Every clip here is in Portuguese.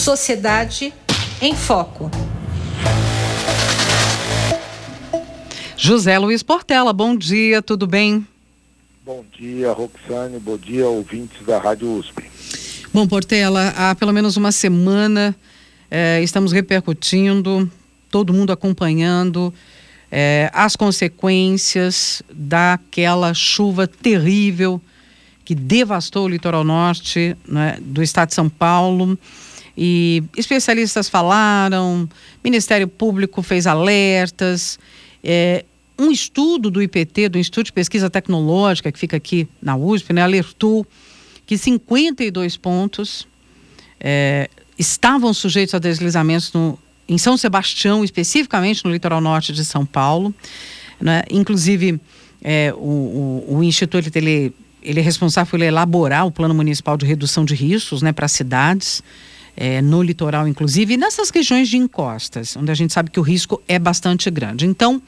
Sociedade em Foco. José Luiz Portela, bom dia, tudo bem? Bom dia, Roxane, bom dia, ouvintes da Rádio USP. Bom, Portela, há pelo menos uma semana eh, estamos repercutindo, todo mundo acompanhando eh, as consequências daquela chuva terrível que devastou o litoral norte né, do estado de São Paulo. E especialistas falaram, Ministério Público fez alertas. É, um estudo do IPT, do Instituto de Pesquisa Tecnológica, que fica aqui na USP, né, alertou que 52 pontos é, estavam sujeitos a deslizamentos no, em São Sebastião, especificamente no litoral norte de São Paulo. Né? Inclusive, é, o, o, o, Instituto ele, ele é responsável por elaborar o Plano Municipal de Redução de Riscos né, para cidades é, no litoral, inclusive, e nessas regiões de encostas, onde a gente sabe que o risco é bastante grande. Então,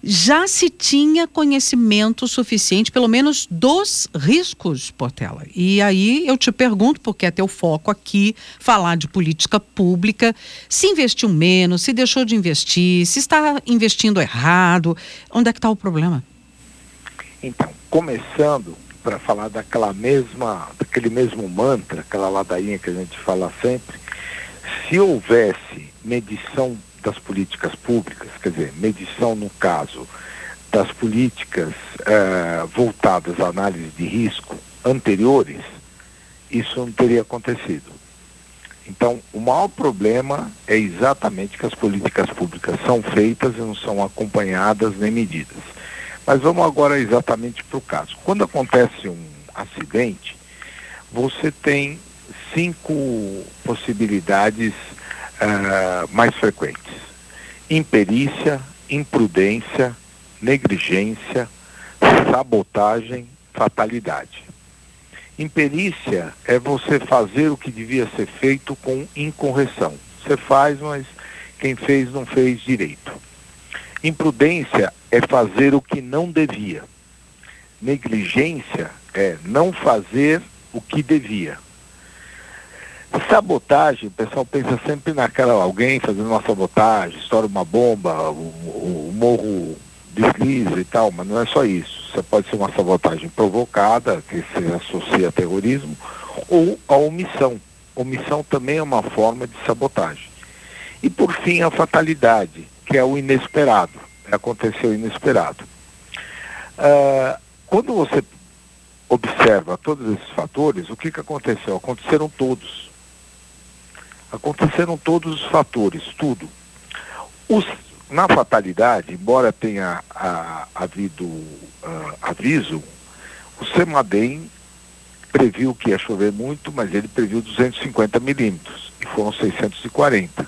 já se tinha conhecimento suficiente, pelo menos dos riscos, Portela. E aí eu te pergunto, porque é teu foco aqui, falar de política pública, se investiu menos, se deixou de investir, se está investindo errado, onde é que está o problema? Então, começando para falar daquela mesma, daquele mesmo mantra, aquela ladainha que a gente fala sempre, se houvesse medição das políticas públicas, quer dizer, medição no caso das políticas eh, voltadas à análise de risco anteriores, isso não teria acontecido. Então, o maior problema é exatamente que as políticas públicas são feitas e não são acompanhadas nem medidas. Mas vamos agora exatamente para o caso. Quando acontece um acidente, você tem cinco possibilidades uh, mais frequentes: imperícia, imprudência, negligência, sabotagem, fatalidade. Imperícia é você fazer o que devia ser feito com incorreção. Você faz, mas quem fez não fez direito. Imprudência é fazer o que não devia. Negligência é não fazer o que devia. Sabotagem, o pessoal pensa sempre naquela alguém fazendo uma sabotagem, estoura uma bomba, o, o, o morro desliza e tal, mas não é só isso. Você pode ser uma sabotagem provocada, que se associa a terrorismo, ou a omissão. Omissão também é uma forma de sabotagem. E por fim a fatalidade, que é o inesperado. Aconteceu inesperado. Uh, quando você observa todos esses fatores, o que, que aconteceu? Aconteceram todos. Aconteceram todos os fatores, tudo. Os, na fatalidade, embora tenha a, havido uh, aviso, o CEMADEM previu que ia chover muito, mas ele previu 250 milímetros, e foram 640.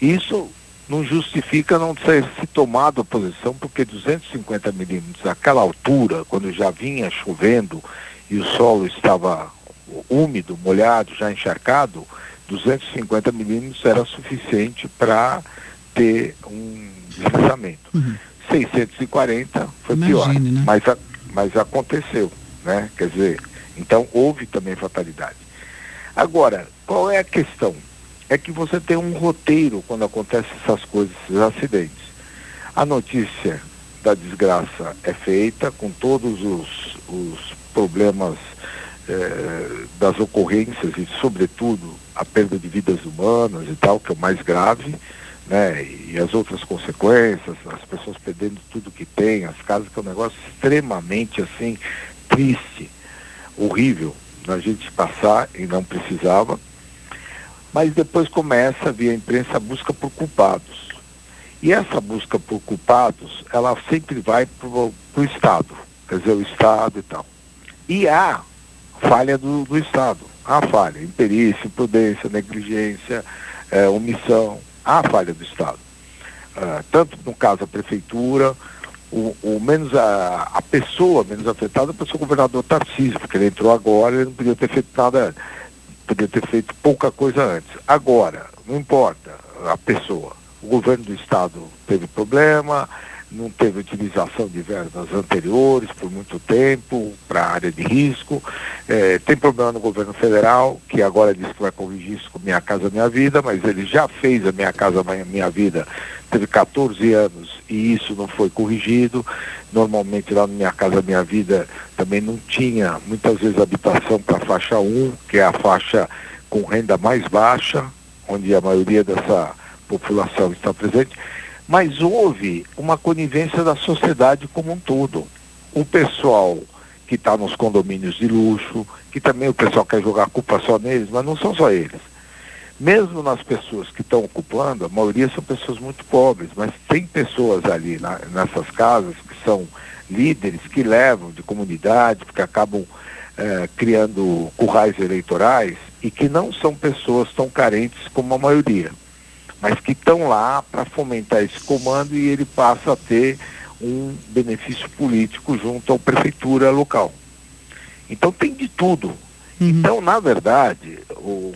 Isso não justifica não ter se tomado a posição, porque 250 milímetros àquela altura, quando já vinha chovendo e o solo estava úmido, molhado, já encharcado, 250 milímetros era suficiente para ter um deslizamento. Uhum. 640 foi Imagine, pior, né? mas, mas aconteceu, né? Quer dizer, então houve também fatalidade. Agora, qual é a questão? É que você tem um roteiro quando acontecem essas coisas, esses acidentes. A notícia da desgraça é feita com todos os, os problemas eh, das ocorrências e, sobretudo, a perda de vidas humanas e tal, que é o mais grave, né? E as outras consequências, as pessoas perdendo tudo que tem, as casas, que é um negócio extremamente assim triste, horrível a gente passar e não precisava mas depois começa, via imprensa, a busca por culpados. E essa busca por culpados, ela sempre vai para o Estado, quer dizer, o Estado e tal. E há falha do, do Estado, há falha, imperícia, imprudência, negligência, é, omissão, há falha do Estado. Uh, tanto no caso a prefeitura, o, o menos a, a pessoa menos afetada foi o governador Tarcísio, porque ele entrou agora e não podia ter feito nada antes podia ter feito pouca coisa antes. Agora, não importa a pessoa. O governo do estado teve problema, não teve utilização de verbas anteriores por muito tempo para a área de risco. É, tem problema no governo federal, que agora diz que vai corrigir isso com Minha Casa Minha Vida, mas ele já fez a Minha Casa Minha Vida, teve 14 anos e isso não foi corrigido. Normalmente lá no Minha Casa Minha Vida também não tinha muitas vezes habitação para a faixa 1, que é a faixa com renda mais baixa, onde a maioria dessa população está presente mas houve uma conivência da sociedade como um todo. O pessoal que está nos condomínios de luxo, que também o pessoal quer jogar a culpa só neles, mas não são só eles. Mesmo nas pessoas que estão ocupando, a maioria são pessoas muito pobres, mas tem pessoas ali na, nessas casas que são líderes, que levam de comunidade, porque acabam eh, criando currais eleitorais e que não são pessoas tão carentes como a maioria mas que estão lá para fomentar esse comando e ele passa a ter um benefício político junto à prefeitura local. Então tem de tudo. Uhum. Então, na verdade, o,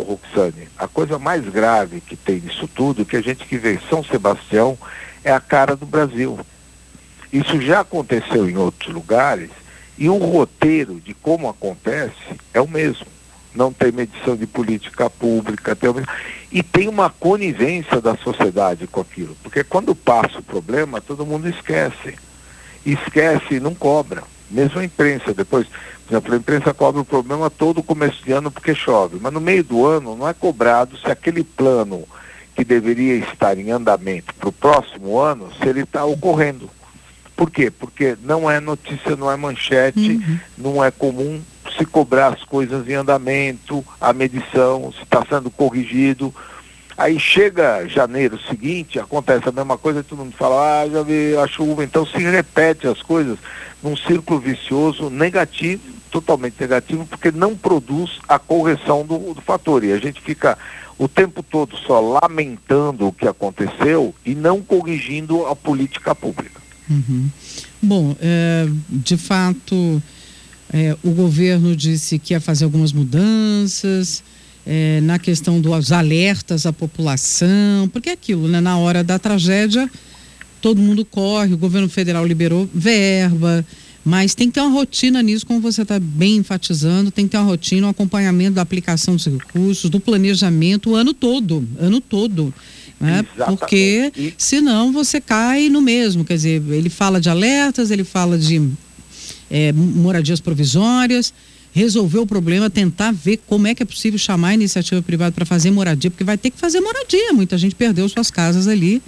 o Roxane, a coisa mais grave que tem nisso tudo, que a gente que vê em São Sebastião, é a cara do Brasil. Isso já aconteceu em outros lugares e o roteiro de como acontece é o mesmo não tem medição de política pública, tem... e tem uma conivência da sociedade com aquilo. Porque quando passa o problema, todo mundo esquece. Esquece e não cobra. Mesmo a imprensa, depois, por exemplo, a imprensa cobra o problema todo começo de ano porque chove. Mas no meio do ano não é cobrado se aquele plano que deveria estar em andamento para o próximo ano, se ele está ocorrendo. Por quê? Porque não é notícia, não é manchete, uhum. não é comum se cobrar as coisas em andamento, a medição, se está sendo corrigido. Aí chega janeiro seguinte, acontece a mesma coisa, todo mundo fala, ah, já vi a chuva, então se repete as coisas num círculo vicioso negativo, totalmente negativo, porque não produz a correção do, do fator. E a gente fica o tempo todo só lamentando o que aconteceu e não corrigindo a política pública. Uhum. Bom, é, de fato, é, o governo disse que ia fazer algumas mudanças é, na questão dos alertas à população, porque é aquilo, né? Na hora da tragédia, todo mundo corre, o governo federal liberou verba, mas tem que ter uma rotina nisso, como você está bem enfatizando, tem que ter uma rotina, um acompanhamento da aplicação dos recursos, do planejamento o ano todo, ano todo. Né? Porque senão você cai no mesmo. Quer dizer, ele fala de alertas, ele fala de é, moradias provisórias, resolver o problema, tentar ver como é que é possível chamar a iniciativa privada para fazer moradia, porque vai ter que fazer moradia. Muita gente perdeu suas casas ali.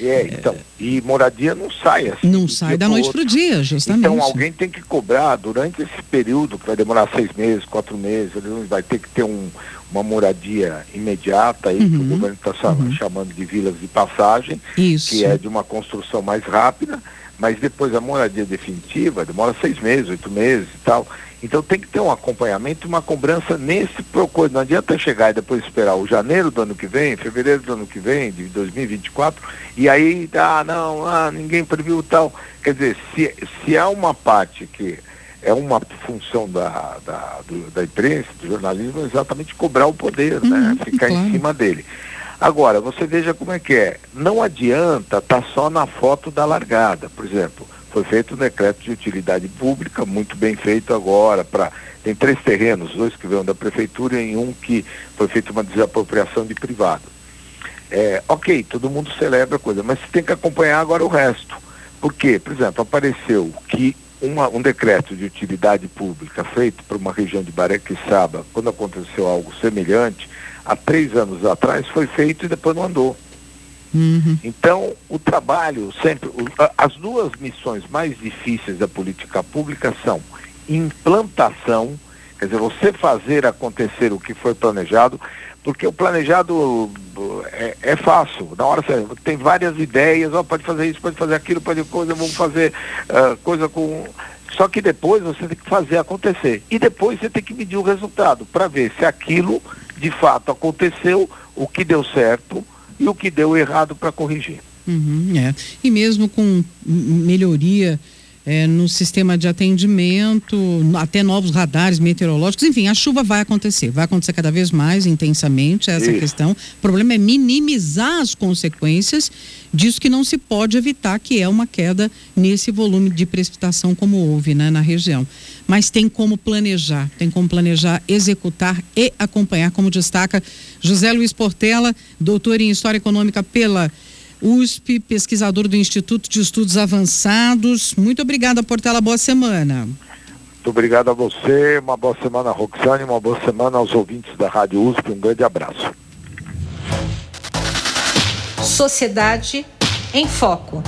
É, então, e moradia não sai assim. Não sai da noite para o dia, justamente. Então alguém tem que cobrar durante esse período, que vai demorar seis meses, quatro meses, vai ter que ter um, uma moradia imediata aí, uhum. que o uhum. governo está uhum. chamando de vilas de passagem, Isso. que é de uma construção mais rápida mas depois a moradia definitiva demora seis meses, oito meses e tal. Então tem que ter um acompanhamento, uma cobrança nesse procuro. Não adianta chegar e depois esperar o janeiro do ano que vem, fevereiro do ano que vem, de 2024, e aí, ah, não, ah, ninguém previu tal. Quer dizer, se, se há uma parte que é uma função da, da, do, da imprensa, do jornalismo, é exatamente cobrar o poder, né? uhum, né? Ficar claro. em cima dele. Agora, você veja como é que é. Não adianta estar tá só na foto da largada. Por exemplo, foi feito um decreto de utilidade pública, muito bem feito agora, para. Tem três terrenos, dois que vêm da prefeitura e um que foi feita uma desapropriação de privado. É, ok, todo mundo celebra a coisa, mas tem que acompanhar agora o resto. Por quê? Por exemplo, apareceu que uma, um decreto de utilidade pública feito para uma região de Barequissaba, quando aconteceu algo semelhante, há três anos atrás foi feito e depois não andou. Uhum. Então, o trabalho sempre, as duas missões mais difíceis da política pública são implantação, quer dizer, você fazer acontecer o que foi planejado, porque o planejado é, é fácil. Na hora você tem várias ideias, ó, pode fazer isso, pode fazer aquilo, pode coisa, vamos fazer uh, coisa com. Só que depois você tem que fazer acontecer. E depois você tem que medir o resultado para ver se aquilo de fato aconteceu, o que deu certo e o que deu errado para corrigir. Uhum, é. E mesmo com melhoria é, no sistema de atendimento, até novos radares meteorológicos, enfim, a chuva vai acontecer, vai acontecer cada vez mais intensamente essa Isso. questão. O problema é minimizar as consequências disso que não se pode evitar, que é uma queda nesse volume de precipitação como houve né, na região. Mas tem como planejar, tem como planejar, executar e acompanhar, como destaca José Luiz Portela, doutor em História Econômica pela USP, pesquisador do Instituto de Estudos Avançados. Muito obrigada, Portela. Boa semana. Muito obrigado a você, uma boa semana, Roxane, uma boa semana aos ouvintes da Rádio USP. Um grande abraço. Sociedade em Foco.